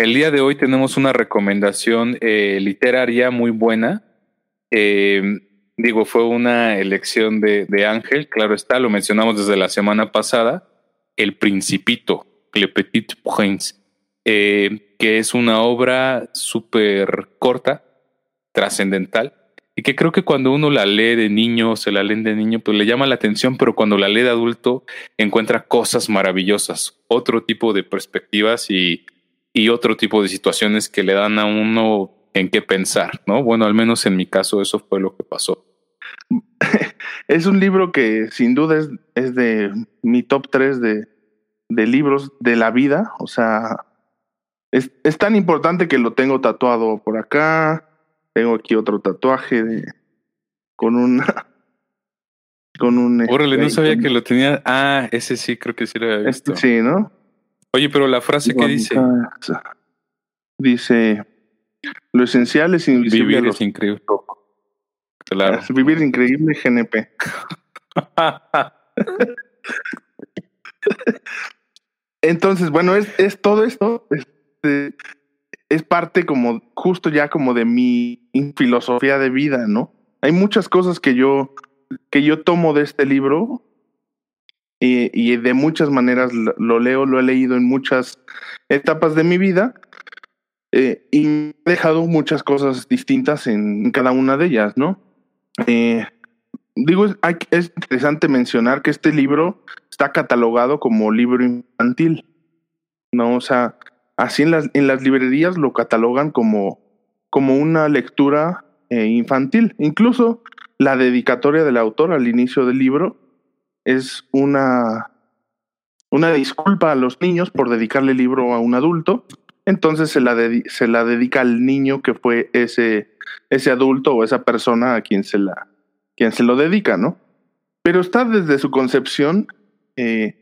el día de hoy tenemos una recomendación eh, literaria muy buena. Eh, digo, fue una elección de, Ángel, claro está, lo mencionamos desde la semana pasada, El Principito, Le Petit Prince, eh, que es una obra súper corta, trascendental, y que creo que cuando uno la lee de niño, se la leen de niño, pues le llama la atención, pero cuando la lee de adulto encuentra cosas maravillosas, otro tipo de perspectivas y, y otro tipo de situaciones que le dan a uno en qué pensar, ¿no? Bueno, al menos en mi caso eso fue lo que pasó. Es un libro que sin duda es, es de mi top 3 de, de, libros de la vida. O sea, es, es, tan importante que lo tengo tatuado por acá. Tengo aquí otro tatuaje de, con un... Con un Órale, no sabía que lo tenía. Ah, ese sí, creo que sí lo había visto. Este, sí, ¿no? Oye, pero la frase que dice. Dice: Lo esencial es invisible. Vivir es increíble. Claro. Vivir increíble, GNP. Entonces, bueno, es, es todo esto. Es, es, parte como, justo ya como de mi filosofía de vida, ¿no? Hay muchas cosas que yo, que yo tomo de este libro y, de muchas maneras lo, lo, leo, lo he leído en muchas etapas de mi vida. Eh, y he dejado muchas cosas distintas en cada una de ellas, ¿no? Eh, digo, es, es, interesante mencionar que este libro está catalogado como libro infantil, ¿no? O sea, así en las, en las librerías lo catalogan como, como una lectura eh, infantil. Incluso la dedicatoria del autor al inicio del libro es una, una disculpa a los niños por dedicarle el libro a un adulto. Entonces se la, se la dedica al niño que fue ese, ese adulto o esa persona a quien se, la, quien se lo dedica, ¿no? Pero está desde su concepción eh,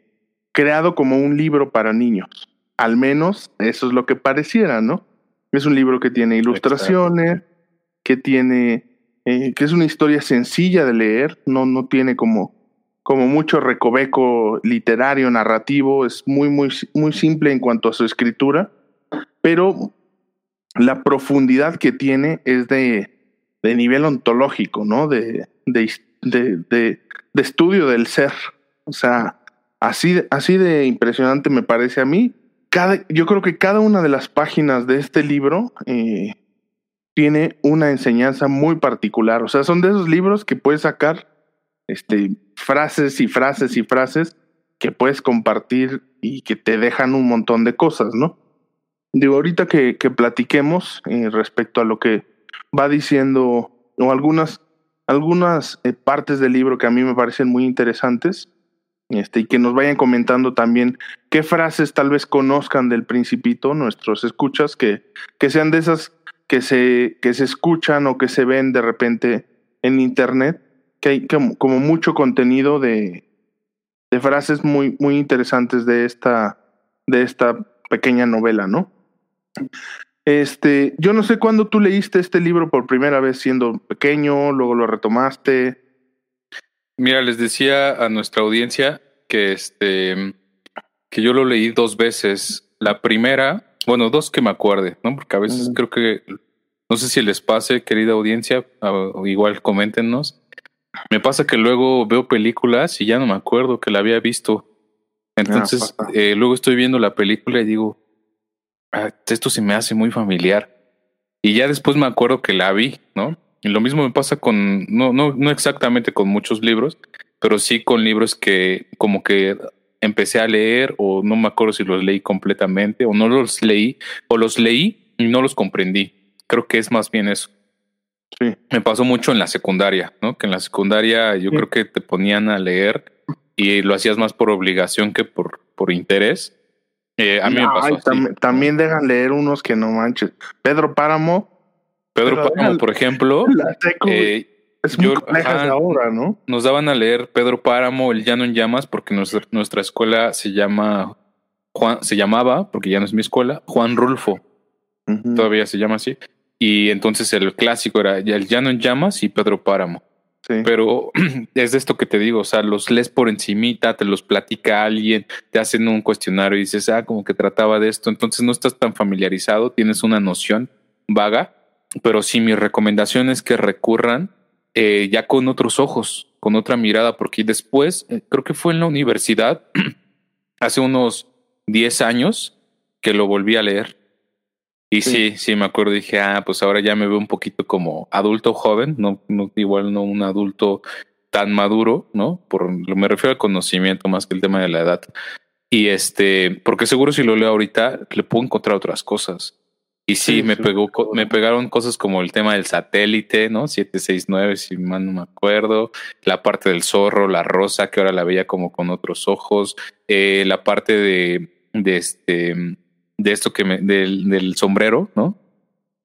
creado como un libro para niños. Al menos eso es lo que pareciera, ¿no? Es un libro que tiene ilustraciones, Exacto. que tiene, eh, que es una historia sencilla de leer, no, no tiene como, como mucho recoveco literario, narrativo, es muy, muy, muy simple en cuanto a su escritura, pero la profundidad que tiene es de, de nivel ontológico, ¿no? De, de, de, estudio del ser. O sea, así, así de impresionante me parece a mí. Cada, yo creo que cada una de las páginas de este libro eh, tiene una enseñanza muy particular. O sea, son de esos libros que puedes sacar este, frases y frases y frases que puedes compartir y que te dejan un montón de cosas, ¿no? Digo, ahorita que, que platiquemos eh, respecto a lo que va diciendo o algunas, algunas eh, partes del libro que a mí me parecen muy interesantes este, y que nos vayan comentando también qué frases tal vez conozcan del principito nuestros escuchas, que, que sean de esas que se, que se escuchan o que se ven de repente en internet, que hay como, como mucho contenido de, de frases muy, muy interesantes de esta, de esta pequeña novela, ¿no? Este, yo no sé cuándo tú leíste este libro por primera vez siendo pequeño, luego lo retomaste. Mira, les decía a nuestra audiencia que este que yo lo leí dos veces. La primera, bueno, dos que me acuerde, ¿no? Porque a veces mm. creo que no sé si les pase, querida audiencia, igual coméntenos. Me pasa que luego veo películas y ya no me acuerdo que la había visto. Entonces, ah, eh, luego estoy viendo la película y digo, ah, esto se me hace muy familiar. Y ya después me acuerdo que la vi, ¿no? Y lo mismo me pasa con, no, no, no exactamente con muchos libros, pero sí con libros que como que empecé a leer o no me acuerdo si los leí completamente o no los leí o los leí y no los comprendí. Creo que es más bien eso. Sí. Me pasó mucho en la secundaria, ¿no? Que en la secundaria yo sí. creo que te ponían a leer y lo hacías más por obligación que por, por interés. Eh, a mí no, me pasó. Tam también dejan leer unos que no manches. Pedro Páramo. Pedro, Páramo, por ejemplo. Eh, es muy yo, ajá, ahora, ¿no? Nos daban a leer Pedro Páramo, El Llano en Llamas, porque nuestra, nuestra escuela se llama Juan, se llamaba, porque ya no es mi escuela, Juan Rulfo. Uh -huh. Todavía se llama así. Y entonces el clásico era El Llano en Llamas y Pedro Páramo. Pero es de esto que te digo, o sea, los lees por encimita, te los platica alguien, te hacen un cuestionario y dices, ah, como que trataba de esto, entonces no estás tan familiarizado, tienes una noción vaga, pero sí mi recomendación es que recurran eh, ya con otros ojos, con otra mirada, porque después, eh, creo que fue en la universidad, hace unos 10 años, que lo volví a leer. Y sí. sí, me acuerdo, dije, ah, pues ahora ya me veo un poquito como adulto joven, no, no igual no un adulto tan maduro, ¿no? Por me refiero al conocimiento más que el tema de la edad. Y este, porque seguro si lo leo ahorita le puedo encontrar otras cosas. Y sí, me pegó, me pegaron cosas como el tema del satélite, ¿no? 769, si mal no me acuerdo. La parte del zorro, la rosa, que ahora la veía como con otros ojos. Eh, la parte de, de este, de esto que me, del, del sombrero, ¿no?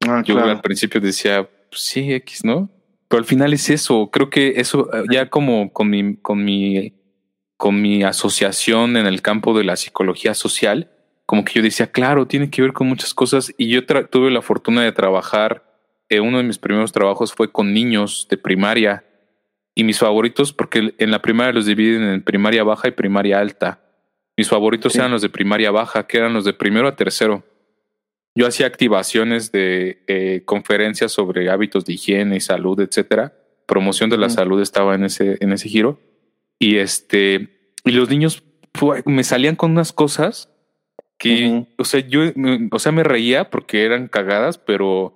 Ah, Yo al principio decía, pues sí, X, ¿no? Pero al final es eso. Creo que eso ya como con mi, con mi, con mi asociación en el campo de la psicología social, como que yo decía, claro, tiene que ver con muchas cosas. Y yo tuve la fortuna de trabajar, eh, uno de mis primeros trabajos fue con niños de primaria. Y mis favoritos, porque en la primaria los dividen en primaria baja y primaria alta. Mis favoritos eran los de primaria baja, que eran los de primero a tercero. Yo hacía activaciones de eh, conferencias sobre hábitos de higiene y salud, etcétera. Promoción de la salud estaba en ese, en ese giro. Y este, y los niños me salían con unas cosas que, o sea, yo, o sea, me reía porque eran cagadas, pero,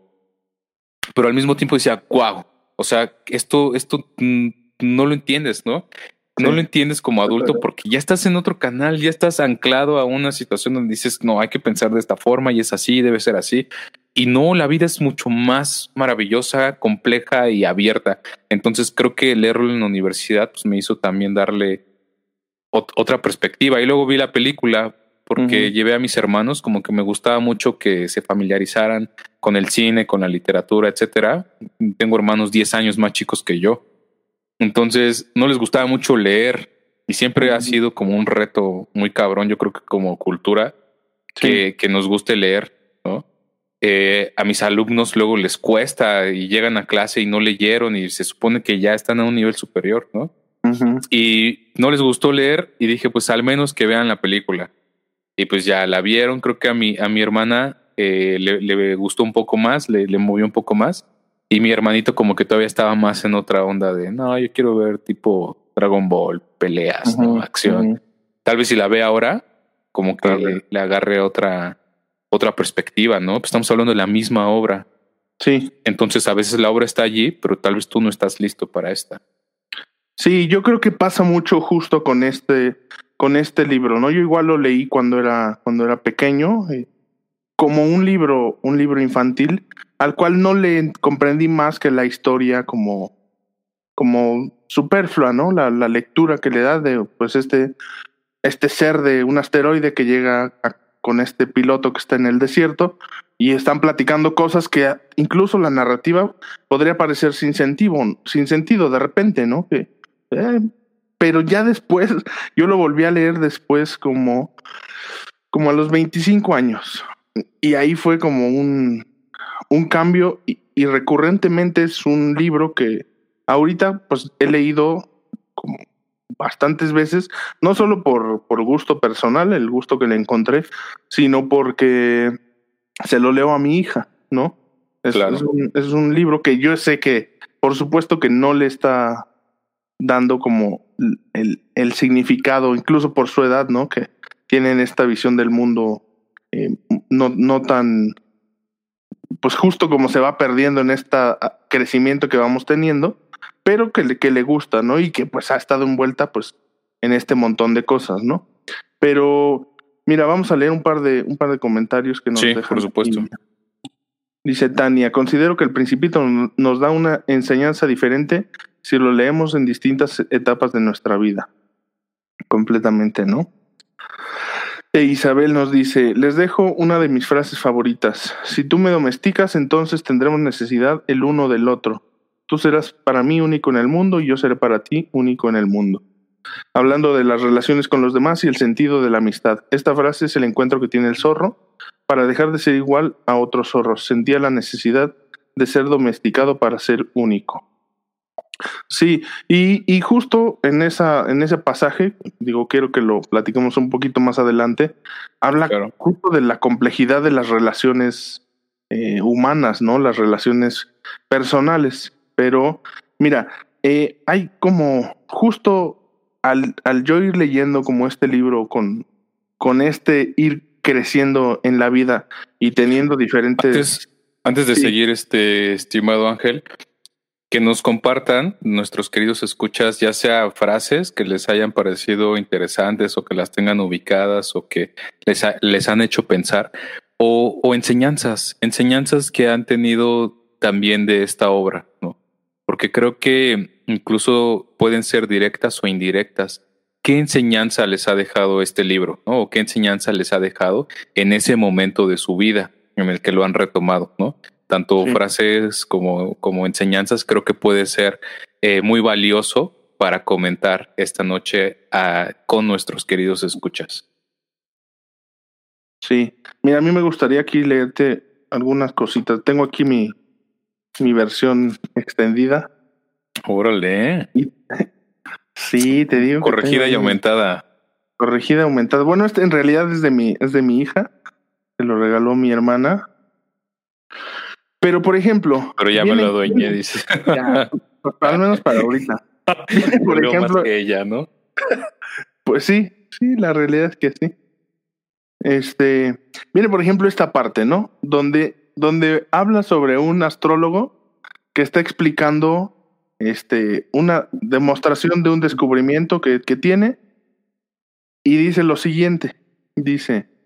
pero al mismo tiempo decía, wow, o sea, esto, esto mm, no lo entiendes, ¿no? No lo entiendes como adulto porque ya estás en otro canal, ya estás anclado a una situación donde dices, no, hay que pensar de esta forma y es así, debe ser así. Y no, la vida es mucho más maravillosa, compleja y abierta. Entonces creo que leerlo en la universidad pues, me hizo también darle otra perspectiva. Y luego vi la película, porque llevé a mis hermanos, como que me gustaba mucho que se familiarizaran con el cine, con la literatura, etcétera. Tengo hermanos 10 años más chicos que yo. Entonces, no les gustaba mucho leer y siempre ha sido como un reto muy cabrón, yo creo que como cultura, que, que, nos guste leer, ¿no? Eh, a mis alumnos luego les cuesta y llegan a clase y no leyeron y se supone que ya están a un nivel superior, ¿no? Y no les gustó leer y dije, pues al menos que vean la película. Y pues ya la vieron, creo que a mi, a mi hermana eh, le, gustó un poco más, le, le, movió un poco más. Y mi hermanito como que todavía estaba más en otra onda de, no, yo quiero ver tipo Dragon Ball, peleas, ¿no? acción. Tal vez si la ve ahora, como que le, agarre otra, otra perspectiva, ¿no? Pues estamos hablando de la misma obra. Sí. Entonces a veces la obra está allí, pero tal vez tú no estás listo para esta. Sí, yo creo que pasa mucho justo con este, con este libro, ¿no? Yo igual lo leí cuando era, cuando era pequeño, eh, como un libro, un libro infantil, al cual no le comprendí más que la historia como, como superflua, ¿no? La, la lectura que le da de, pues, este, este ser de un asteroide que llega con este piloto que está en el desierto y están platicando cosas que incluso la narrativa podría parecer sin sentido, sin sentido de repente, ¿no? Que, eh, pero ya después, yo lo volví a leer después como, como a los 25 años. Y ahí fue como un, un cambio y, recurrentemente es un libro que ahorita pues he leído como bastantes veces, no solo por, por gusto personal, el gusto que le encontré, sino porque se lo leo a mi hija, ¿no? Es, es, un, es un libro que yo sé que, por supuesto que no le está dando como el, el, significado, incluso por su edad, ¿no? Que tienen esta visión del mundo eh, no, no tan, pues justo como se va perdiendo en este crecimiento que vamos teniendo, pero que le, que le gusta, ¿no? Y que pues ha estado envuelta pues en este montón de cosas, ¿no? Pero mira, vamos a leer un par de, un par de comentarios que nos sí, por supuesto. Dice Tania, considero que el principito nos da una enseñanza diferente si lo leemos en distintas etapas de nuestra vida. Completamente, ¿no? E Isabel nos dice, les dejo una de mis frases favoritas. Si tú me domesticas, entonces tendremos necesidad el uno del otro. Tú serás para mí único en el mundo y yo seré para ti único en el mundo. Hablando de las relaciones con los demás y el sentido de la amistad. Esta frase es el encuentro que tiene el zorro para dejar de ser igual a otros zorros. Sentía la necesidad de ser domesticado para ser único. Sí, y, y justo en esa, en ese pasaje, digo, quiero que lo platiquemos un poquito más adelante, habla justo de la complejidad de las relaciones eh, humanas, ¿no? Las relaciones personales. Pero, mira, eh, hay como justo al, al yo ir leyendo como este libro con, con este ir creciendo en la vida y teniendo diferentes... Antes, de seguir, este estimado Ángel, que nos compartan nuestros queridos escuchas, ya sea frases que les hayan parecido interesantes o que las tengan ubicadas o que les, les han hecho pensar, o, o, enseñanzas, enseñanzas que han tenido también de esta obra, ¿no? Porque creo que incluso pueden ser directas o indirectas. ¿Qué enseñanza les ha dejado este libro, ¿no? O qué enseñanza les ha dejado en ese momento de su vida en el que lo han retomado, ¿no? Tanto frases como, como enseñanzas, creo que puede ser eh, muy valioso para comentar esta noche a, con nuestros queridos escuchas. Sí, mira, a mí me gustaría aquí leerte algunas cositas. Tengo aquí mi, mi versión extendida. Órale. Sí, te digo. Corregida y aumentada. Corregida y aumentada. Bueno, este en realidad es de mi, es de mi hija. Se lo regaló mi hermana. Pero, por ejemplo. Pero ya me lo adueñé, dice. Ya, al menos para ahorita. por ejemplo. que ella, ¿no? Pues sí, sí, la realidad es que sí. Este. Mire, por ejemplo, esta parte, ¿no? Donde, donde habla sobre un astrólogo que está explicando este, una demostración de un descubrimiento que, que tiene. Y dice lo siguiente: dice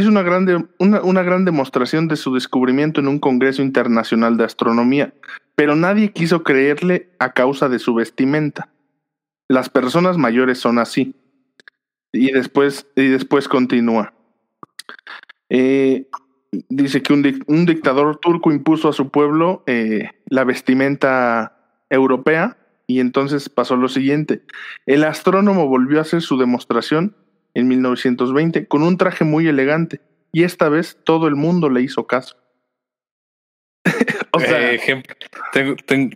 hizo una, grande, una, una gran demostración de su descubrimiento en un Congreso Internacional de Astronomía, pero nadie quiso creerle a causa de su vestimenta. Las personas mayores son así. Y después, y después continúa. Eh, dice que un, un, dictador turco impuso a su pueblo eh, la vestimenta europea y entonces pasó lo siguiente. El astrónomo volvió a hacer su demostración en 1920 con un traje muy elegante y esta vez todo el mundo le hizo caso. o sea, eh, tengo,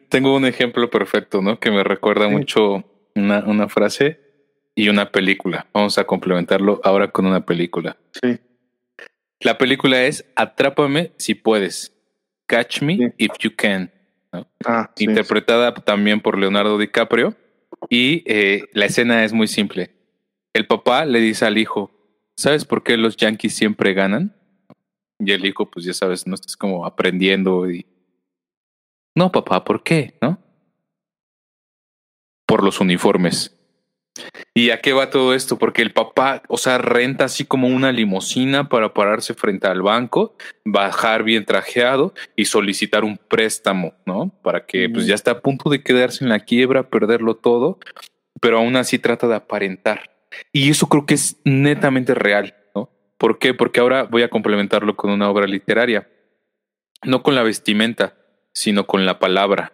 tengo, un ejemplo perfecto, ¿no? Que me recuerda mucho una, una frase y una película. Vamos a complementarlo ahora con una película. Sí. La película es Atrápame si puedes. Catch me if you can. Ah, Interpretada también por Leonardo DiCaprio. Y eh, la escena es muy simple. El papá le dice al hijo, ¿sabes por qué los Yankees siempre ganan? Y el hijo, pues ya sabes, no estás como aprendiendo y... No, papá, ¿por qué? ¿No? Por los uniformes. ¿Y a qué va todo esto? Porque el papá, o sea, renta así como una limusina para pararse frente al banco, bajar bien trajeado y solicitar un préstamo, ¿no? Para que pues ya está a punto de quedarse en la quiebra, perderlo todo, pero aún así trata de aparentar. Y eso creo que es netamente real, ¿no? ¿Por qué? Porque ahora voy a complementarlo con una obra literaria, no con la vestimenta, sino con la palabra.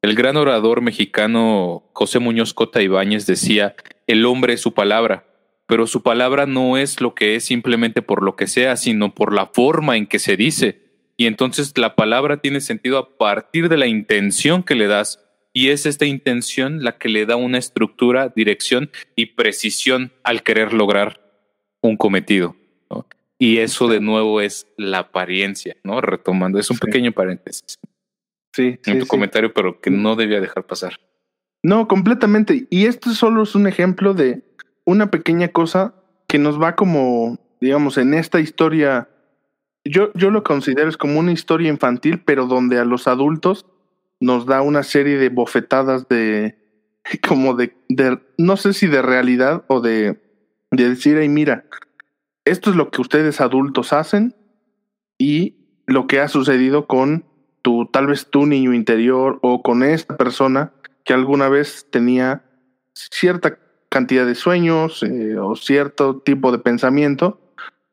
El gran orador mexicano José Muñoz Cota Ibáñez decía, el hombre es su palabra, pero su palabra no es lo que es simplemente por lo que sea, sino por la forma en que se dice. Y entonces la palabra tiene sentido a partir de la intención que le das y es esta intención la que le da una estructura, dirección y precisión al querer lograr un cometido. Y eso de nuevo es la apariencia, ¿no? Retomando, es un pequeño paréntesis. Sí. En tu comentario, pero que no debía dejar pasar. No, completamente. Y esto solo es un ejemplo de una pequeña cosa que nos va como, digamos, en esta historia. Yo, yo lo considero es como una historia infantil, pero donde a los adultos nos da una serie de bofetadas de como de, no sé si de realidad o de, de decir, ay, mira, esto es lo que ustedes adultos hacen y lo que ha sucedido con tu, tal vez tu niño interior o con esta persona que alguna vez tenía cierta cantidad de sueños eh, o cierto tipo de pensamiento,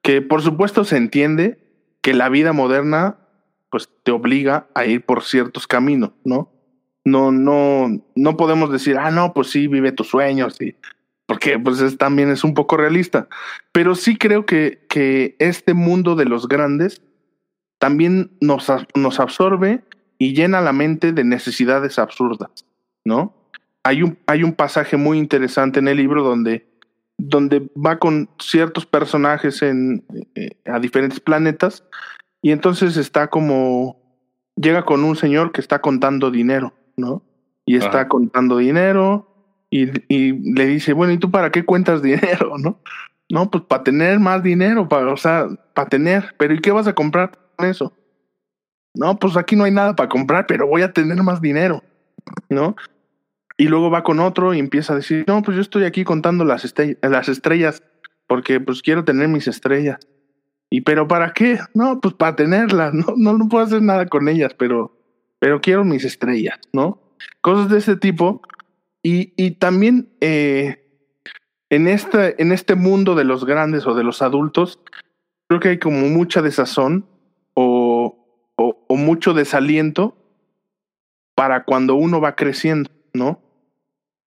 que por supuesto se entiende que la vida moderna pues te obliga a ir por ciertos caminos, ¿no? No, no, no podemos decir, ah, no, pues sí, vive tus sueños, y, porque pues es, también es un poco realista. Pero sí creo que, que este mundo de los grandes también nos, nos absorbe y llena la mente de necesidades absurdas. ¿no? Hay un, hay un pasaje muy interesante en el libro donde, donde va con ciertos personajes en, eh, a diferentes planetas y entonces está como, llega con un señor que está contando dinero, ¿no? Y está contando dinero y, y, le dice, bueno, ¿y tú para qué cuentas dinero, no? No, pues para tener más dinero, para, o sea, para tener, pero ¿y qué vas a comprar con eso? No, pues aquí no hay nada para comprar, pero voy a tener más dinero, ¿no? Y luego va con otro y empieza a decir, no, pues yo estoy aquí contando las, las estrellas, porque pues quiero tener mis estrellas. ¿Y pero para qué? No, pues para tenerlas, no, no, no puedo hacer nada con ellas, pero, pero quiero mis estrellas, ¿no? Cosas de ese tipo. Y, y también eh, en, este, en este mundo de los grandes o de los adultos, creo que hay como mucha desazón o, o, o mucho desaliento para cuando uno va creciendo, ¿no?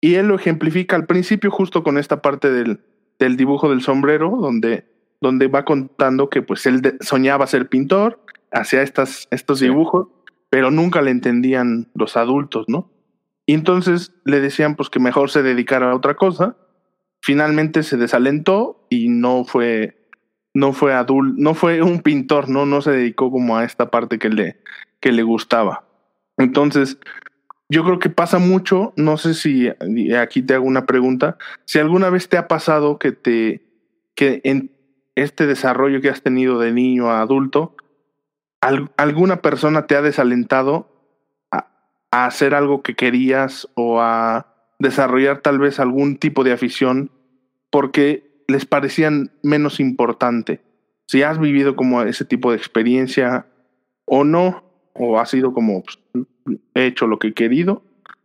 Y él lo ejemplifica al principio justo con esta parte del, del dibujo del sombrero, donde, donde va contando que pues él soñaba ser pintor, hacía estas, estos dibujos, pero nunca le entendían los adultos, ¿no? Y entonces le decían pues que mejor se dedicara a otra cosa. Finalmente se desalentó y no fue no fue adulto, no fue un pintor, no no se dedicó como a esta parte que le que le gustaba. Entonces, yo creo que pasa mucho, no sé si aquí te hago una pregunta, si alguna vez te ha pasado que te que en este desarrollo que has tenido de niño a adulto, alguna persona te ha desalentado a, hacer algo que querías o a desarrollar tal vez algún tipo de afición porque les parecían menos importante. Si has vivido como ese tipo de experiencia o no, o ha sido como pues, he hecho lo que he querido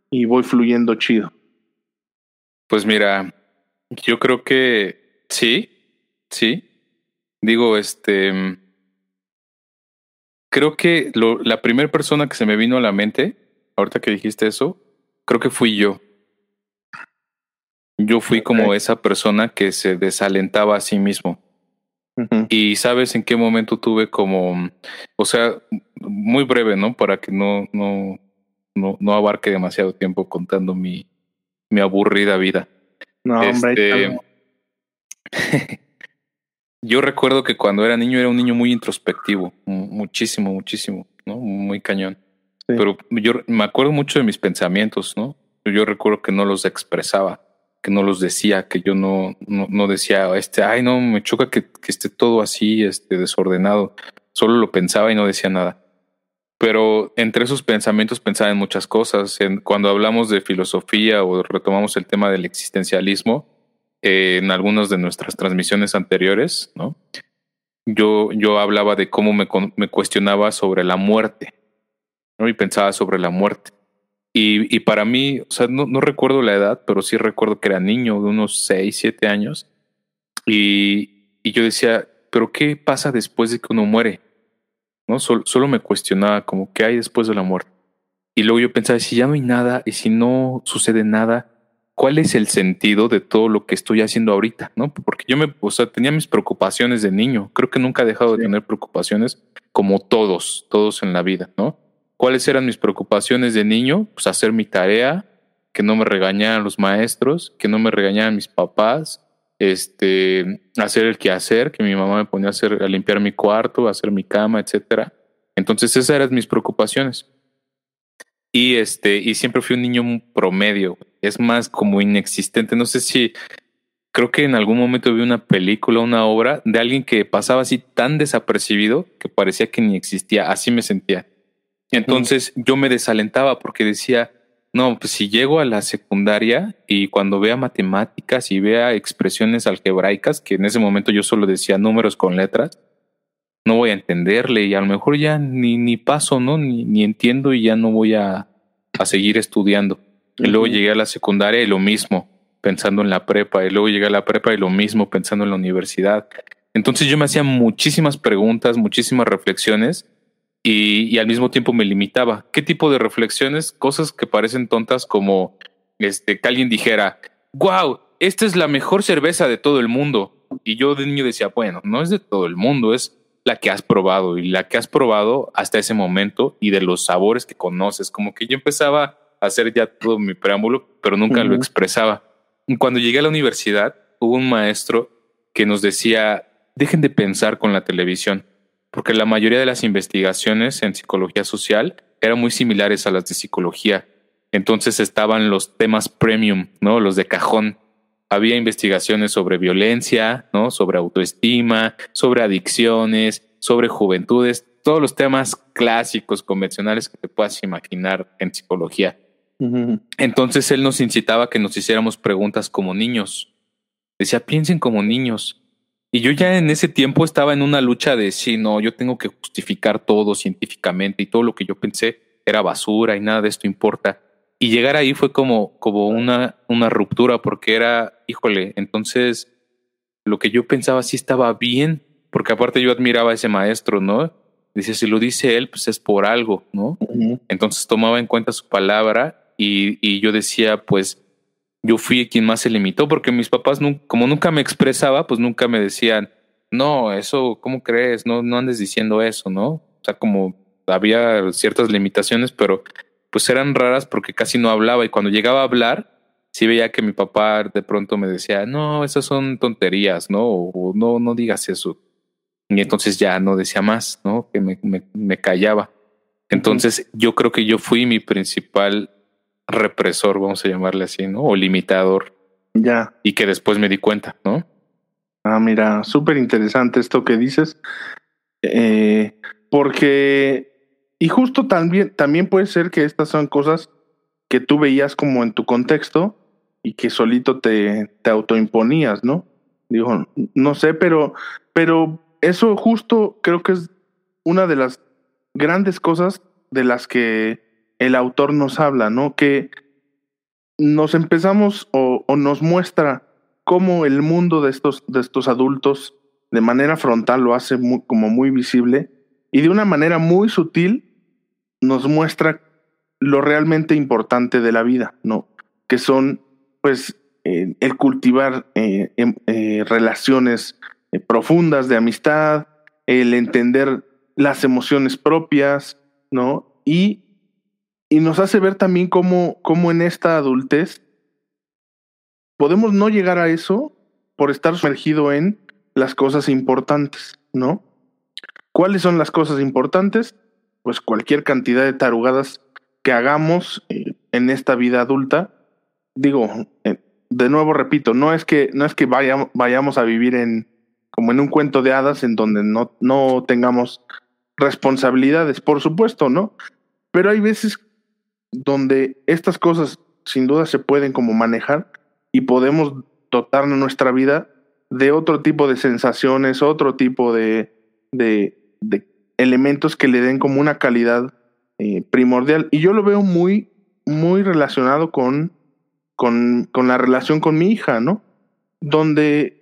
y voy fluyendo chido. Pues mira, yo creo que sí, sí. Digo, este, creo que lo, la primera persona que se me vino a la mente, ahorita que dijiste eso, creo que fui yo. Yo fui como esa persona que se desalentaba a sí mismo. Y sabes en qué momento tuve como, o sea, muy breve, ¿no? Para que no, no, no, no abarque demasiado tiempo contando mi, mi aburrida vida. No, hombre. Yo recuerdo que cuando era niño era un niño muy introspectivo, muchísimo, muchísimo, ¿no? Muy cañón. Pero yo me acuerdo mucho de mis pensamientos, ¿no? Yo recuerdo que no los expresaba que no los decía, que yo no, no, decía, este, ay, no, me choca que, que, esté todo así, este, desordenado. Solo lo pensaba y no decía nada. Pero entre esos pensamientos pensaba en muchas cosas. En, cuando hablamos de filosofía o retomamos el tema del existencialismo, eh, en algunas de nuestras transmisiones anteriores, ¿no? Yo, yo hablaba de cómo me, me cuestionaba sobre la muerte, ¿no? Y pensaba sobre la muerte. Y, y para mí, o sea, no, no, recuerdo la edad, pero sí recuerdo que era niño de unos 6, 7 años. Y, y yo decía, pero ¿qué pasa después de que uno muere? ¿No? Solo, solo me cuestionaba como qué hay después de la muerte. Y luego yo pensaba, si ya no hay nada y si no sucede nada, ¿cuál es el sentido de todo lo que estoy haciendo ahorita? ¿No? Porque yo me, o sea, tenía mis preocupaciones de niño. Creo que nunca he dejado de tener preocupaciones como todos, todos en la vida, ¿no? ¿Cuáles eran mis preocupaciones de niño? Pues hacer mi tarea, que no me regañaran los maestros, que no me regañaran mis papás, este, hacer el quehacer, que mi mamá me ponía a hacer, a limpiar mi cuarto, a hacer mi cama, etcétera. Entonces esas eran mis preocupaciones. Y este, y siempre fui un niño promedio. Es más como inexistente. No sé si creo que en algún momento vi una película, una obra de alguien que pasaba así tan desapercibido que parecía que ni existía. Así me sentía. Entonces yo me desalentaba porque decía, no, pues si llego a la secundaria y cuando vea matemáticas y vea expresiones algebraicas, que en ese momento yo solo decía números con letras, no voy a entenderle y a lo mejor ya ni, ni paso, ¿no? Ni, ni entiendo y ya no voy a, a seguir estudiando. Y luego llegué a la secundaria y lo mismo, pensando en la prepa, y luego llegué a la prepa y lo mismo, pensando en la universidad. Entonces yo me hacía muchísimas preguntas, muchísimas reflexiones y, al mismo tiempo me limitaba. ¿Qué tipo de reflexiones? Cosas que parecen tontas como este, que alguien dijera, wow, esta es la mejor cerveza de todo el mundo. Y yo de niño decía, bueno, no es de todo el mundo, es la que has probado y la que has probado hasta ese momento y de los sabores que conoces. Como que yo empezaba hacer ya todo mi preámbulo, pero nunca lo expresaba. Cuando llegué a la universidad, hubo un maestro que nos decía, dejen de pensar con la televisión, porque la mayoría de las investigaciones en psicología social eran muy similares a las de psicología. Entonces estaban los temas premium, ¿no? Los de cajón. Había investigaciones sobre violencia, ¿no? Sobre autoestima, sobre adicciones, sobre juventudes, todos los temas clásicos, convencionales que te puedas imaginar en psicología. Entonces él nos incitaba a que nos hiciéramos preguntas como niños. Decía, piensen como niños. Y yo ya en ese tiempo estaba en una lucha de sí, no, yo tengo que justificar todo científicamente y todo lo que yo pensé era basura y nada de esto importa. Y llegar ahí fue como, como una, una ruptura porque era, híjole, entonces lo que yo pensaba sí estaba bien, porque aparte yo admiraba a ese maestro, ¿no? Dice, si lo dice él, pues es por algo, ¿no? Entonces tomaba en cuenta su palabra y, y, yo decía, pues yo fui quien más se limitó, porque mis papás, como nunca me expresaba, pues nunca me decían, no, eso, ¿cómo crees? No, no andes diciendo eso, ¿no? O sea, como había ciertas limitaciones, pero pues eran raras porque casi no hablaba y cuando llegaba a hablar, sí veía que mi papá de pronto me decía, no, esas son tonterías, ¿no? O no, no digas eso. Y entonces ya no decía más, ¿no? Que me, me, callaba. Entonces yo creo que yo fui mi principal represor, vamos a llamarle así, ¿no? O limitador. Ya. Y que después me di cuenta, ¿no? Ah, mira, súper interesante esto que dices. Eh, porque, y justo también, también puede ser que estas son cosas que tú veías como en tu contexto y que solito te, te autoimponías, ¿no? Digo, no sé, pero, pero eso justo creo que es una de las grandes cosas de las que el autor nos habla, ¿no? Que nos empezamos o, nos muestra cómo el mundo de estos, de estos adultos de manera frontal lo hace como muy visible y de una manera muy sutil nos muestra lo realmente importante de la vida, ¿no? Que son, pues, eh, el cultivar eh, em, eh, relaciones profundas de amistad, el entender las emociones propias, ¿no? Y, y nos hace ver también cómo, cómo en esta adultez podemos no llegar a eso por estar sumergido en las cosas importantes, ¿no? ¿Cuáles son las cosas importantes? Pues cualquier cantidad de tarugadas que hagamos eh, en esta vida adulta. Digo, eh, de nuevo repito, no es que, no es que vayamos, a vivir en, como en un cuento de hadas en donde no, no tengamos responsabilidades, por supuesto, ¿no? Pero hay veces donde estas cosas sin duda se pueden como manejar y podemos dotar nuestra vida de otro tipo de sensaciones, otro tipo de, de, de elementos que le den como una calidad eh, primordial. Y yo lo veo muy, muy relacionado con, con, con la relación con mi hija, ¿no? Donde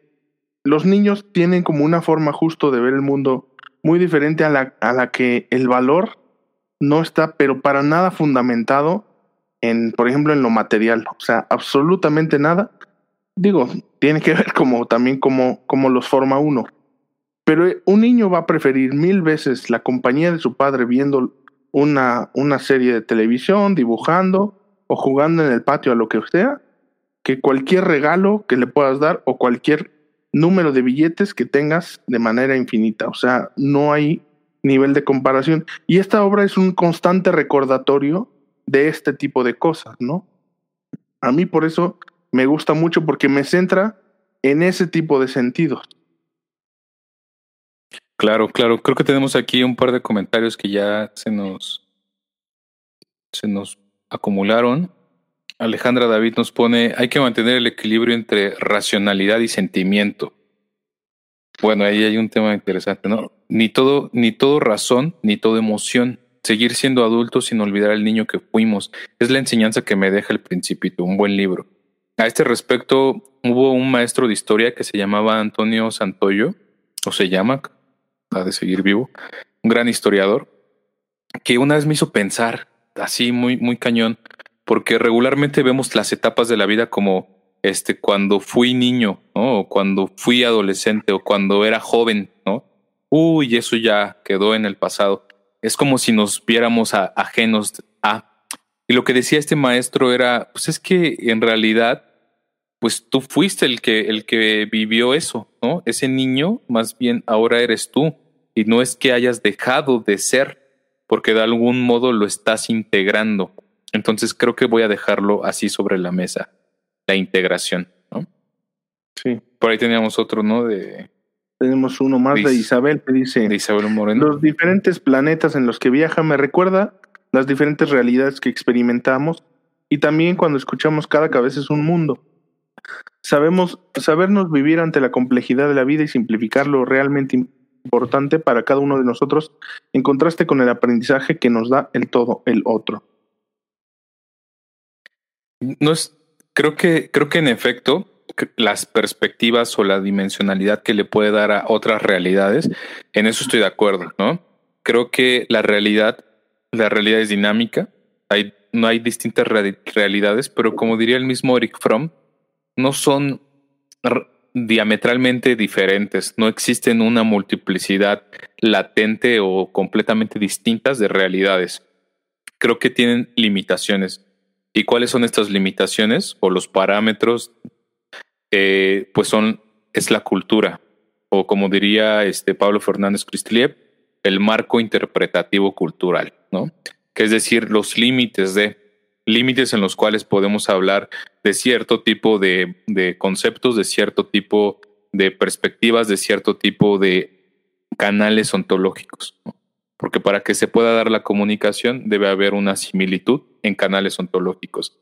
los niños tienen como una forma justo de ver el mundo muy diferente a la, a la que el valor no está, pero para nada fundamentado en, por ejemplo, en lo material. O sea, absolutamente nada. Digo, tiene que ver como también como, como los forma uno. Pero un niño va a preferir mil veces la compañía de su padre viendo una, una serie de televisión, dibujando o jugando en el patio a lo que sea, que cualquier regalo que le puedas dar o cualquier número de billetes que tengas de manera infinita. O sea, no hay nivel de comparación. Y esta obra es un constante recordatorio de este tipo de cosas, ¿no? A mí por eso me gusta mucho porque me centra en ese tipo de sentidos. Claro, claro. Creo que tenemos aquí un par de comentarios que ya se nos se nos acumularon. Alejandra David nos pone, hay que mantener el equilibrio entre racionalidad y sentimiento. Bueno, ahí hay un tema interesante, ¿no? Ni todo, ni todo razón, ni todo emoción. Seguir siendo adultos sin olvidar al niño que fuimos. Es la enseñanza que me deja el Principito, un buen libro. A este respecto, hubo un maestro de historia que se llamaba Antonio Santoyo, o se llama, ha de seguir vivo, un gran historiador, que una vez me hizo pensar, así muy, muy cañón, porque regularmente vemos las etapas de la vida como este cuando fui niño. O cuando fui adolescente o cuando era joven, ¿no? Uy, eso ya quedó en el pasado. Es como si nos viéramos ajenos a. Y lo que decía este maestro era, pues es que en realidad, pues tú fuiste el que, el que vivió eso, ¿no? Ese niño, más bien ahora eres tú. Y no es que hayas dejado de ser, porque de algún modo lo estás integrando. Entonces creo que voy a dejarlo así sobre la mesa, la integración, ¿no? Sí. Por ahí teníamos otro, ¿no? De tenemos uno más de Isabel que dice de Isabel Moreno. Los diferentes planetas en los que viaja me recuerda las diferentes realidades que experimentamos y también cuando escuchamos cada cabeza es un mundo. Sabemos sabernos vivir ante la complejidad de la vida y simplificar lo realmente importante para cada uno de nosotros en contraste con el aprendizaje que nos da el todo, el otro. No es, creo que, creo que en efecto, las perspectivas o la dimensionalidad que le puede dar a otras realidades, en eso estoy de acuerdo, ¿no? Creo que la realidad, la realidad es dinámica, hay, no hay distintas realidades, pero como diría el mismo Eric Fromm, no son diametralmente diferentes, no existen una multiplicidad latente o completamente distintas de realidades. Creo que tienen limitaciones. ¿Y cuáles son estas limitaciones o los parámetros eh, pues son, es la cultura, o como diría este Pablo Fernández Cristliev, el marco interpretativo cultural, ¿no? Que es decir, los límites de límites en los cuales podemos hablar de cierto tipo de, de conceptos, de cierto tipo de perspectivas, de cierto tipo de canales ontológicos. Porque para que se pueda dar la comunicación debe haber una similitud en canales ontológicos.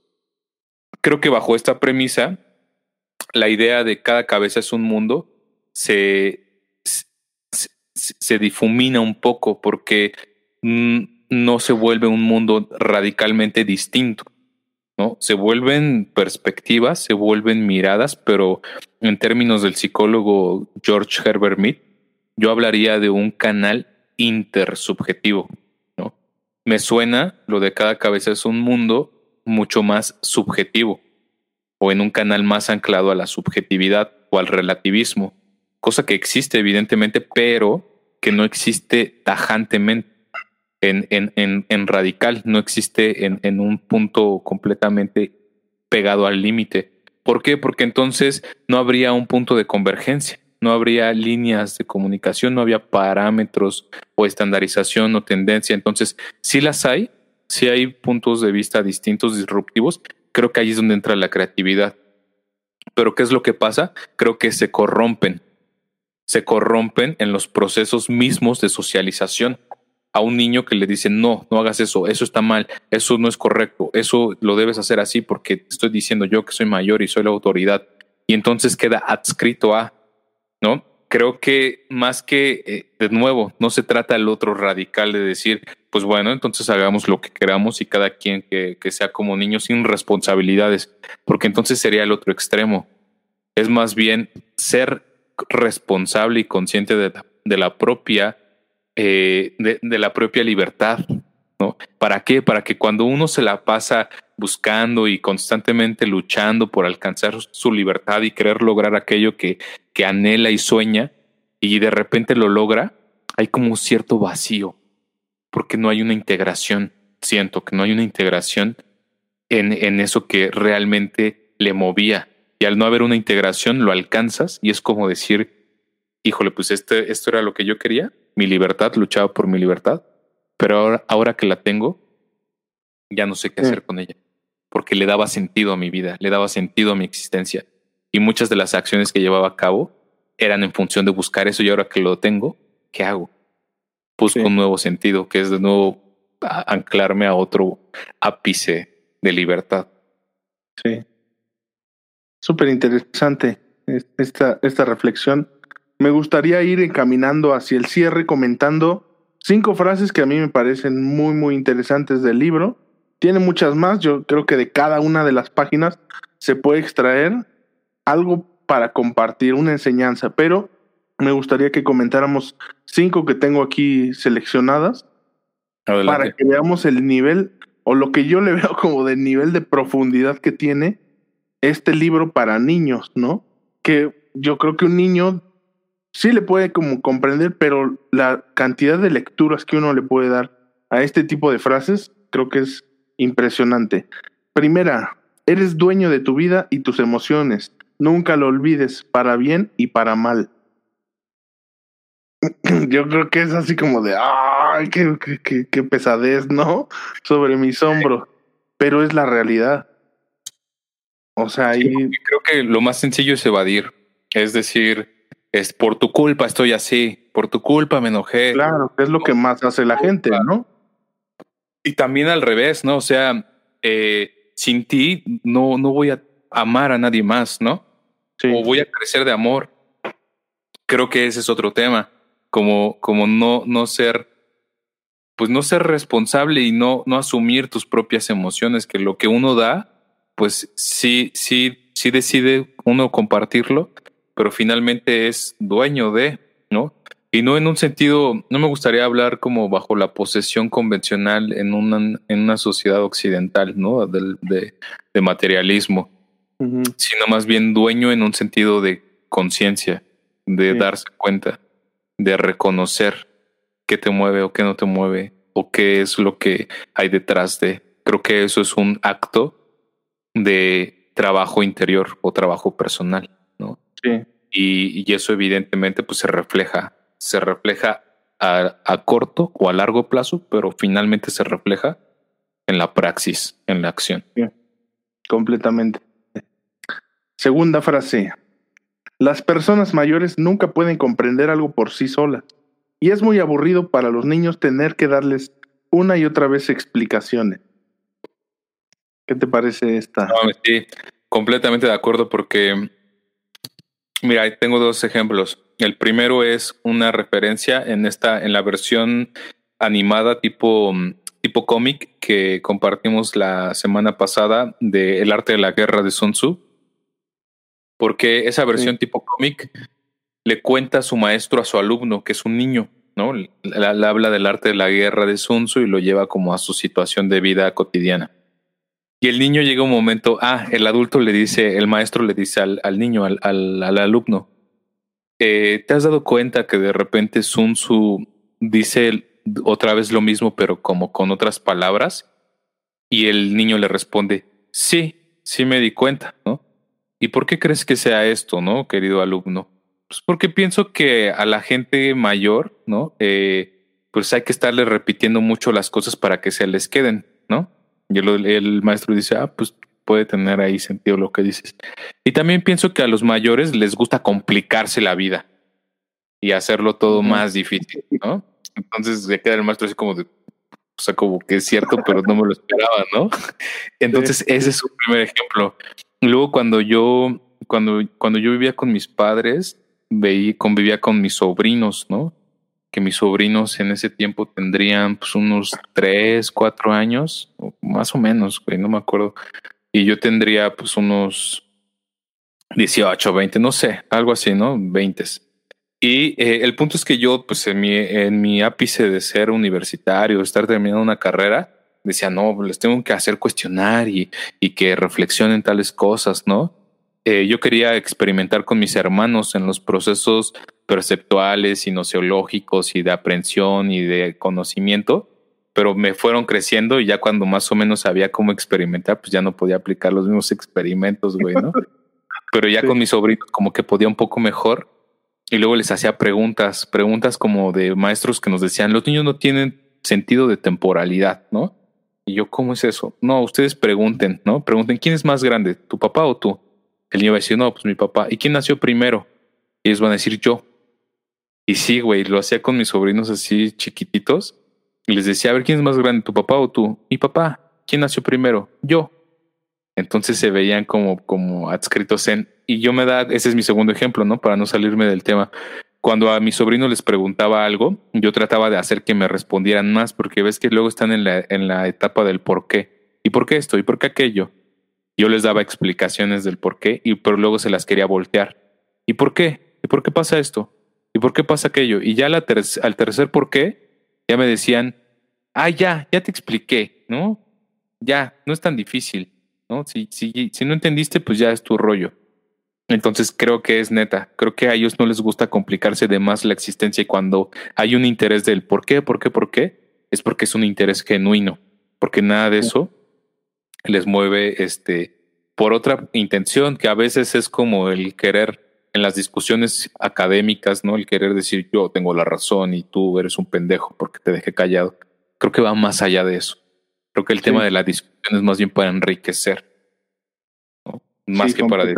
Creo que bajo esta premisa la idea de cada cabeza es un mundo se, se, difumina un poco porque no se vuelve un mundo radicalmente distinto. ¿no? Se vuelven perspectivas, se vuelven miradas, pero en términos del psicólogo George Herbert Mead, yo hablaría de un canal intersubjetivo. ¿no? Me suena lo de cada cabeza es un mundo mucho más subjetivo o en un canal más anclado a la subjetividad o al relativismo, cosa que existe evidentemente, pero que no existe tajantemente en, radical, no existe en, en un punto completamente pegado al límite. ¿Por qué? Porque entonces no habría un punto de convergencia, no habría líneas de comunicación, no había parámetros o estandarización o tendencia. Entonces, sí las hay, sí hay puntos de vista distintos, disruptivos, creo que ahí es donde entra la creatividad. Pero ¿qué es lo que pasa? Creo que se corrompen. Se corrompen en los procesos mismos de socialización. A un niño que le dicen, no, no hagas eso, eso está mal, eso no es correcto, eso lo debes hacer así porque estoy diciendo yo que soy mayor y soy la autoridad. Y entonces queda adscrito a, ¿no? Creo que más que, eh, de nuevo, no se trata el otro radical de decir, pues bueno, entonces hagamos lo que queramos y cada quien que, que sea como niño sin responsabilidades, porque entonces sería el otro extremo. Es más bien ser responsable y consciente de, de la propia, eh, de, de la propia libertad, ¿no? ¿Para qué? Para que cuando uno se la pasa buscando y constantemente luchando por alcanzar su libertad y querer lograr aquello que, que anhela y sueña y de repente lo logra, hay como un cierto vacío, porque no hay una integración, siento que no hay una integración en, en eso que realmente le movía. Y al no haber una integración, lo alcanzas y es como decir, híjole, pues este, esto era lo que yo quería, mi libertad, luchaba por mi libertad, pero ahora, ahora que la tengo, ya no sé qué hacer con ella porque le daba sentido a mi vida, le daba sentido a mi existencia. Y muchas de las acciones que llevaba a cabo eran en función de buscar eso y ahora que lo tengo, ¿qué hago? Busco un nuevo sentido, que es de nuevo anclarme a otro ápice de libertad. Sí. Súper interesante esta, esta reflexión. Me gustaría ir encaminando hacia el cierre comentando cinco frases que a mí me parecen muy, muy interesantes del libro tiene muchas más. Yo creo que de cada una de las páginas se puede extraer algo para compartir, una enseñanza, pero me gustaría que comentáramos cinco que tengo aquí seleccionadas para que veamos el nivel o lo que yo le veo como de nivel de profundidad que tiene este libro para niños, ¿no? Que yo creo que un niño sí le puede como comprender, pero la cantidad de lecturas que uno le puede dar a este tipo de frases creo que es impresionante. Primera, eres dueño de tu vida y tus emociones. Nunca lo olvides, para bien y para mal. Yo creo que es así como de, ay, qué, qué, qué pesadez, ¿no? Sobre mis hombros. Pero es la realidad. O sea, ahí... creo que lo más sencillo es evadir. Es decir, es por tu culpa estoy así, por tu culpa me enojé. Claro, es lo que más hace la gente, ¿no? Y también al revés, ¿no? O sea, eh, sin ti no, no voy a amar a nadie más, ¿no? Sí. O voy a crecer de amor. Creo que ese es otro tema como, como no, no ser, pues no ser responsable y no, no asumir tus propias emociones, que lo que uno da, pues sí, sí, sí decide uno compartirlo, pero finalmente es dueño de, ¿no? Y no en un sentido, no me gustaría hablar como bajo la posesión convencional en una, en una sociedad occidental, ¿no? De, de, de materialismo, sino más bien dueño en un sentido de conciencia, de darse cuenta de reconocer qué te mueve o qué no te mueve o qué es lo que hay detrás de. Creo que eso es un acto de trabajo interior o trabajo personal, ¿no? Sí. Y, eso evidentemente pues se refleja, se refleja a, a, corto o a largo plazo, pero finalmente se refleja en la praxis, en la acción. Completamente. Segunda frase. Las personas mayores nunca pueden comprender algo por sí solas, y es muy aburrido para los niños tener que darles una y otra vez explicaciones. ¿Qué te parece esta? sí, completamente de acuerdo porque, mira, tengo dos ejemplos. El primero es una referencia en esta, en la versión animada tipo, tipo cómic que compartimos la semana pasada de El arte de la guerra de Sun Tzu porque esa versión tipo cómic le cuenta a su maestro a su alumno, que es un niño, ¿no? Le, habla del arte de la guerra de Sun Tzu y lo lleva como a su situación de vida cotidiana. Y el niño llega un momento, ah, el adulto le dice, el maestro le dice al, al niño, al, al, al alumno, eh, ¿te has dado cuenta que de repente Sun Tzu dice otra vez lo mismo, pero como con otras palabras? Y el niño le responde, sí, sí me di cuenta, ¿no? ¿Y por qué crees que sea esto, no, querido alumno? Pues porque pienso que a la gente mayor, ¿no? Eh, pues hay que estarle repitiendo mucho las cosas para que se les queden, ¿no? Y el, el maestro dice, ah, pues puede tener ahí sentido lo que dices. Y también pienso que a los mayores les gusta complicarse la vida y hacerlo todo más difícil, ¿no? Entonces se queda el maestro así como de, o sea, como que es cierto, pero no me lo esperaba, ¿no? Entonces ese es un primer ejemplo. Luego cuando yo, cuando, cuando yo vivía con mis padres, veía, convivía con mis sobrinos, ¿no? Que mis sobrinos en ese tiempo tendrían pues unos tres, cuatro años, más o menos, güey, no me acuerdo. Y yo tendría pues unos 18, 20, no sé, algo así, ¿no? 20. Y eh, el punto es que yo, pues en mi, en mi ápice de ser universitario, estar terminando una carrera, decía, no, les tengo que hacer cuestionar y, y que reflexionen tales cosas, ¿no? Eh, yo quería experimentar con mis hermanos en los procesos perceptuales y nociológicos y de aprehensión y de conocimiento, pero me fueron creciendo y ya cuando más o menos sabía cómo experimentar, pues ya no podía aplicar los mismos experimentos, güey, ¿no? pero ya con mis sobrinos como que podía un poco mejor y luego les hacía preguntas, preguntas como de maestros que nos decían, los niños no tienen sentido de temporalidad, ¿no? Y yo, ¿cómo es eso? No, ustedes pregunten, ¿no? Pregunten, ¿quién es más grande, tu papá o tú? El niño va a decir, no, pues mi papá. ¿Y quién nació primero? Y ellos van a decir, yo. Y sí, güey, lo hacía con mis sobrinos así chiquititos. Y les decía, a ver, ¿quién es más grande, tu papá o tú? Mi papá. ¿Quién nació primero? Yo. Entonces se veían como, como adscritos en... Y yo me da, ese es mi segundo ejemplo, ¿no? Para no salirme del tema cuando a mis sobrinos les preguntaba algo, yo trataba de hacer que me respondieran más, porque ves que luego están en la, en la etapa del por qué. ¿Y por qué esto? ¿Y por qué aquello? Yo les daba explicaciones del por qué, y pero luego se las quería voltear. ¿Y por qué? ¿Y por qué pasa esto? ¿Y por qué pasa aquello? Y ya al tercer por qué, ya me decían, ah, ya, ya te expliqué, ¿no? Ya, no es tan difícil, ¿no? Si, si, si no entendiste, pues ya es tu rollo. Entonces creo que es neta, creo que a ellos no les gusta complicarse de más la existencia y cuando hay un interés del por qué, por qué, por qué, es porque es un interés genuino, porque nada de eso les mueve este por otra intención que a veces es como el querer en las discusiones académicas, ¿no? El querer decir yo tengo la razón y tú eres un pendejo porque te dejé callado. Creo que va más allá de eso. Creo que el tema de la discusión es más bien para enriquecer, ¿no? Más que para decir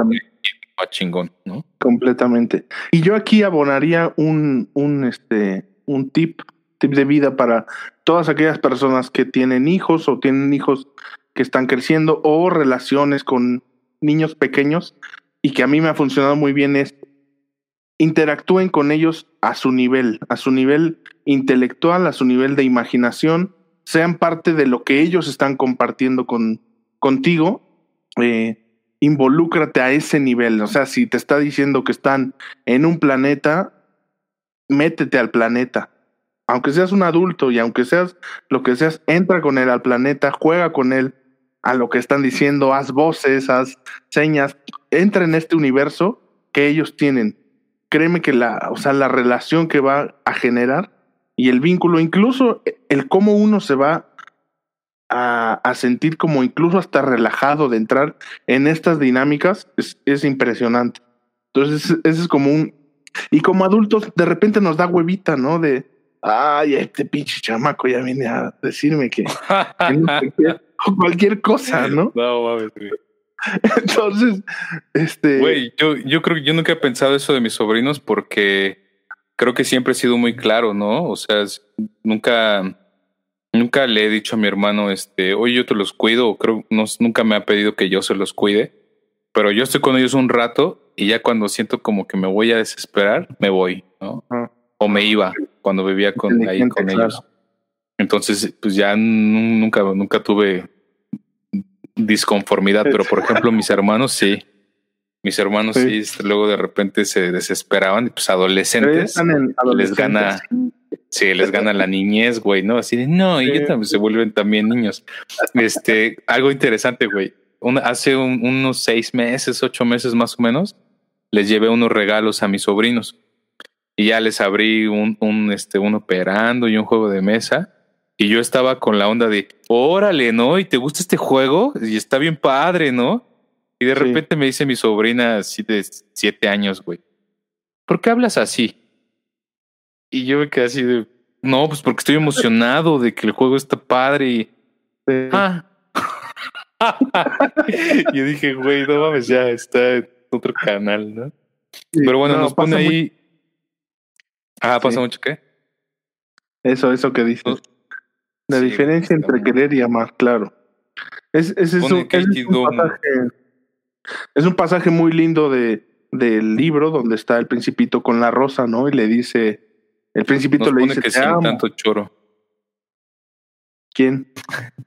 más chingón, ¿no? Completamente. Y yo aquí abonaría un, un, este, un tip, tip de vida para todas aquellas personas que tienen hijos o tienen hijos que están creciendo o relaciones con niños pequeños y que a mí me ha funcionado muy bien es interactúen con ellos a su nivel, a su nivel intelectual, a su nivel de imaginación, sean parte de lo que ellos están compartiendo con, contigo, eh, involúcrate a ese nivel. O sea, si te está diciendo que están en un planeta, métete al planeta. Aunque seas un adulto y aunque seas lo que seas, entra con él al planeta, juega con él a lo que están diciendo, haz voces, haz señas, entra en este universo que ellos tienen. Créeme que la, o sea, la relación que va a generar y el vínculo, incluso el cómo uno se va a, a sentir como incluso hasta relajado de entrar en estas dinámicas, es, es impresionante. Entonces, ese es como un... Y como adultos, de repente nos da huevita, ¿no? De, ay, este pinche chamaco ya viene a decirme que, o cualquier cosa, ¿no? No mames, Entonces, este. Güey, yo, yo creo que yo nunca he pensado eso de mis sobrinos porque creo que siempre he sido muy claro, ¿no? O sea, nunca, nunca le he dicho a mi hermano, este, oye, yo te los cuido, creo, no, nunca me ha pedido que yo se los cuide, pero yo estoy con ellos un rato y ya cuando siento como que me voy a desesperar, me voy, ¿no? O me iba cuando vivía con, ahí con ellos. Entonces, pues ya nunca, nunca tuve disconformidad, pero por ejemplo, mis hermanos sí. Mis hermanos sí, este, luego de repente se desesperaban y pues adolescentes, les gana, sí, les gana la niñez, güey, ¿no? Así de no, y también se vuelven también niños. Este, algo interesante, güey. hace unos seis meses, ocho meses más o menos, les llevé unos regalos a mis sobrinos y ya les abrí un, un, este, un operando y un juego de mesa y yo estaba con la onda de, órale, ¿no? ¿Y te gusta este juego? Y está bien padre, ¿no? Y de repente me dice mi sobrina así de siete años, güey, ¿por qué hablas así? Y yo me quedé así de, no, pues porque estoy emocionado de que el juego está padre y... Ah. yo dije, güey, no mames, ya está en otro canal, ¿no? Pero bueno, nos pone ahí... Ah, ¿pasa mucho qué? Eso, eso que dices. La diferencia entre querer y amar, claro. Es, es, es, un, pasaje, es, un, pasaje, muy lindo de, del libro donde está el principito con la rosa, ¿no? Y le dice, el principito le dice que sin tanto choro. ¿Quién?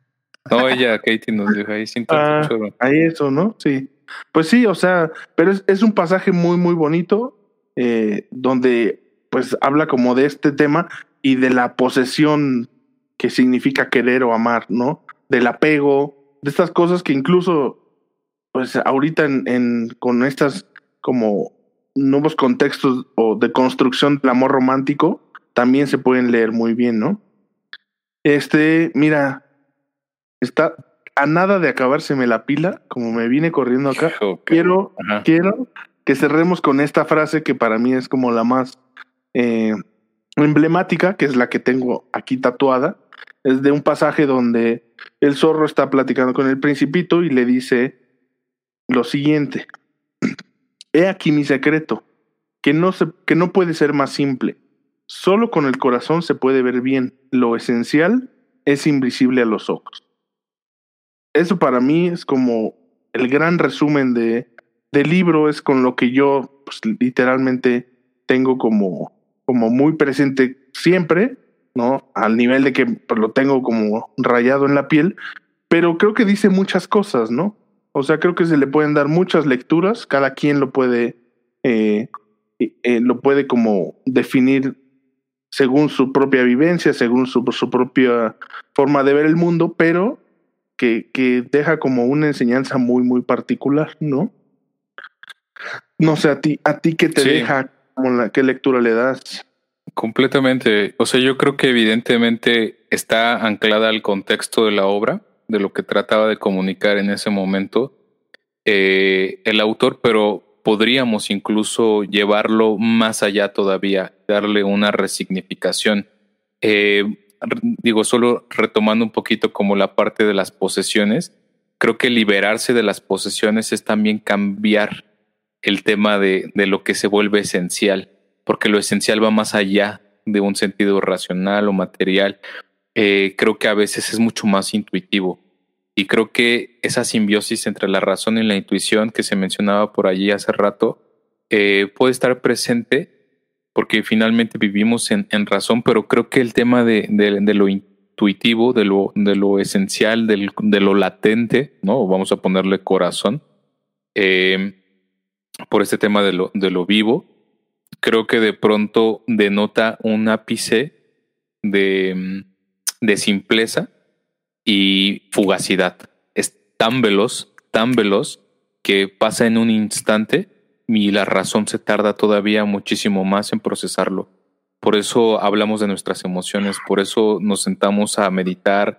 No, ella, Katie nos dijo ahí sin tanto ah, choro. Ahí eso, ¿no? Sí. Pues sí, o sea, pero es, es un pasaje muy, muy bonito, eh, donde pues habla como de este tema y de la posesión que significa querer o amar, ¿no? Del apego, de estas cosas que incluso, pues ahorita en, en con estas como nuevos contextos o de construcción del amor romántico, también se pueden leer muy bien, ¿no? Este, mira, está a nada de acabárseme la pila, como me vine corriendo acá. Quiero, quiero que cerremos con esta frase que para mí es como la más eh, emblemática, que es la que tengo aquí tatuada, es de un pasaje donde el zorro está platicando con el principito y le dice lo siguiente, he aquí mi secreto, que no, se, que no puede ser más simple, solo con el corazón se puede ver bien, lo esencial es invisible a los ojos. Eso para mí es como el gran resumen de, del libro, es con lo que yo pues, literalmente tengo como, como muy presente siempre ¿no? Al nivel de que lo tengo como rayado en la piel, pero creo que dice muchas cosas, ¿no? O sea, creo que se le pueden dar muchas lecturas, cada quien lo puede, eh, eh, lo puede como definir según su propia vivencia, según su, su propia forma de ver el mundo, pero que, que deja como una enseñanza muy, muy particular, ¿no? No sé, a ti, a ti qué te deja, como la, qué lectura le das. Completamente. O sea, yo creo que evidentemente está anclada al contexto de la obra. de lo que trataba de comunicar en ese momento eh, el autor, pero podríamos incluso llevarlo más allá todavía, darle una resignificación. Eh, digo, solo retomando un poquito como la parte de las posesiones, creo que liberarse de las posesiones es también cambiar el tema de, de lo que se vuelve esencial, porque lo esencial va más allá de un sentido racional o material. Eh, creo que a veces es mucho más intuitivo. Y creo que esa simbiosis entre la razón y la intuición que se mencionaba por allí hace rato eh, puede estar presente porque finalmente vivimos en, razón, pero creo que el tema de, lo intuitivo, de lo, de lo esencial, de lo latente, ¿no? Vamos a ponerle corazón, eh, por este tema de lo, de lo vivo, creo que de pronto denota un ápice de, de simpleza y fugacidad. Es tan veloz, tan veloz, que pasa en un instante y la razón se tarda todavía muchísimo más en procesarlo. Por eso hablamos de nuestras emociones, por eso nos sentamos a meditar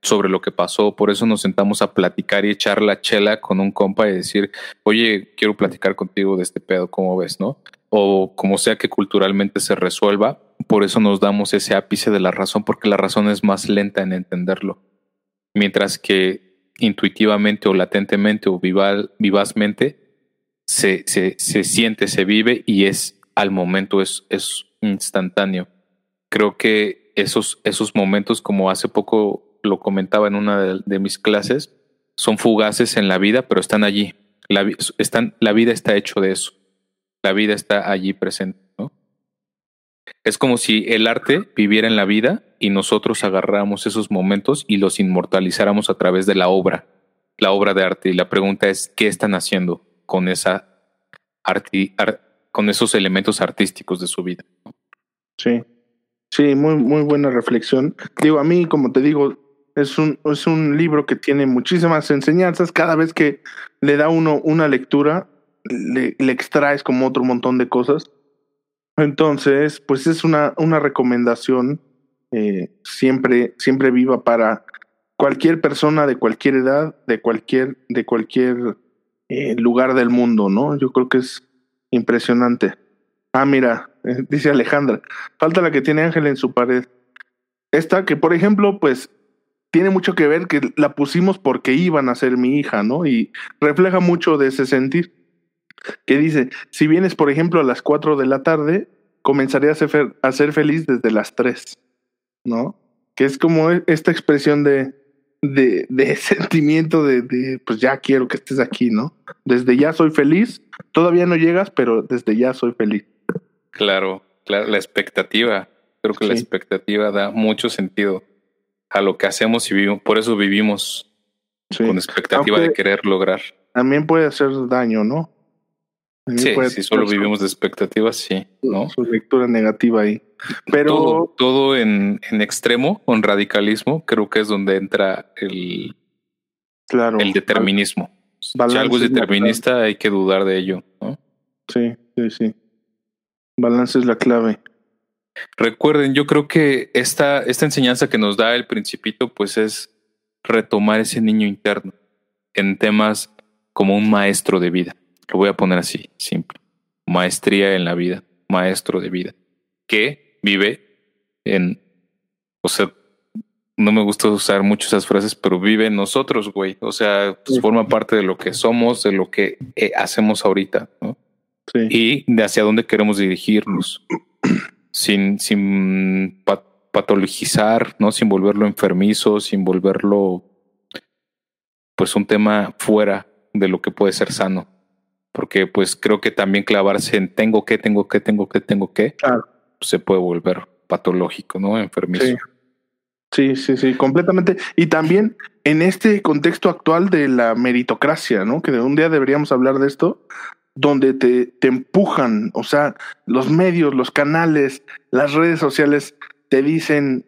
sobre lo que pasó, por eso nos sentamos a platicar y echar la chela con un compa y decir, oye, quiero platicar contigo de este pedo, ¿cómo ves, no? O como sea que culturalmente se resuelva, por eso nos damos ese ápice de la razón, porque la razón es más lenta en entenderlo mientras que intuitivamente o latentemente o vivazmente se, se, se, siente, se vive y es al momento, es, es instantáneo. Creo que esos, esos momentos, como hace poco lo comentaba en una de, mis clases, son fugaces en la vida, pero están allí. Están, la vida está hecho de eso. La vida está allí presente. Es como si el arte viviera en la vida y nosotros agarráramos esos momentos y los inmortalizáramos a través de la obra, la obra de arte. Y la pregunta es, ¿qué están haciendo con, esa con esos elementos artísticos de su vida? Sí, sí, muy, muy buena reflexión. Digo, a mí, como te digo, es un, es un libro que tiene muchísimas enseñanzas. Cada vez que le da uno una lectura, le, extraes como otro montón de cosas. Entonces, pues es una, una recomendación eh, siempre, siempre viva para cualquier persona de cualquier edad, de cualquier, de cualquier eh, lugar del mundo, ¿no? Yo creo que es impresionante. Ah, mira, dice Alejandra, falta la que tiene Ángel en su pared. Esta que, por ejemplo, pues tiene mucho que ver que la pusimos porque iban a ser mi hija, ¿no? Y refleja mucho de ese sentir que dice, si vienes, por ejemplo, a las 4 de la tarde, comenzaré a ser, a ser feliz desde las 3, ¿no? Que es como e, esta expresión de, de, de sentimiento de, de, pues ya quiero que estés aquí, ¿no? Desde ya soy feliz, todavía no llegas, pero desde ya soy feliz. Claro, claro, la expectativa, creo que la expectativa da mucho sentido a lo que hacemos y vivimos, por eso vivimos con expectativa de querer lograr. También puede hacer daño, ¿no? Sí, si solo vivimos de expectativas, sí, ¿no? Su lectura negativa ahí. Pero todo, en, en, extremo, con radicalismo, creo que es donde entra el, claro, el determinismo. Si algo es determinista, hay que dudar de ello, ¿no? Sí, sí, sí. Balance es la clave. Recuerden, yo creo que esta, esta enseñanza que nos da el principito, pues es retomar ese niño interno en temas como un maestro de vida. Lo voy a poner así, simple. Maestría en la vida, maestro de vida, que vive en, o sea, no me gusta usar mucho esas frases, pero vive en nosotros, güey. O sea, pues forma parte de lo que somos, de lo que eh, hacemos ahorita, ¿no? Sí. Y de hacia dónde queremos dirigirnos, sin, sin patologizar, ¿no? Sin volverlo enfermizo, sin volverlo, pues, un tema fuera de lo que puede ser sano porque pues creo que también clavarse en tengo que, tengo que, tengo que, tengo que, se puede volver patológico, ¿no? Enfermizo. Sí. sí. sí, completamente. Y también en este contexto actual de la meritocracia, ¿no? Que de un día deberíamos hablar de esto, donde te, te empujan, o sea, los medios, los canales, las redes sociales te dicen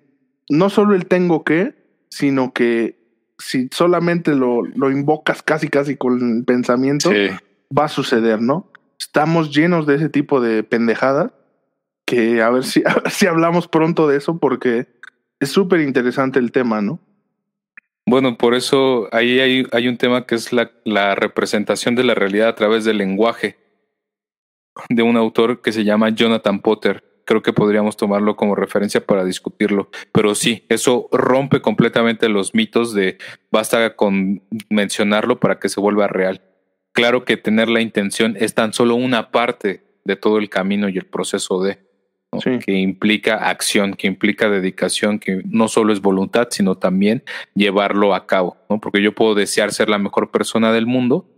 no solo el tengo que, sino que si solamente lo, lo invocas casi, casi con el pensamiento, sí va a suceder, ¿no? Estamos llenos de ese tipo de pendejadas que a ver si, si hablamos pronto de eso porque es súper interesante el tema, ¿no? Bueno, por eso ahí hay, hay un tema que es la, la, representación de la realidad a través del lenguaje de un autor que se llama Jonathan Potter. Creo que podríamos tomarlo como referencia para discutirlo. Pero sí, eso rompe completamente los mitos de basta con mencionarlo para que se vuelva real. Claro que tener la intención es tan solo una parte de todo el camino y el proceso de que implica acción, que implica dedicación, que no solo es voluntad, sino también llevarlo a cabo, ¿no? Porque yo puedo desear ser la mejor persona del mundo,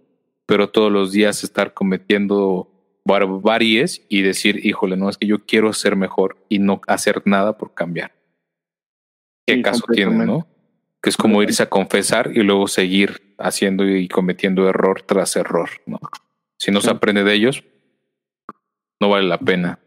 pero todos los días estar cometiendo barbaries y decir, híjole, no, es que yo quiero ser mejor y no hacer nada por cambiar. ¿Qué caso tiene, no? Que es como irse a confesar y luego seguir haciendo y cometiendo error tras error, ¿no? Si no se aprende de ellos, no vale la pena.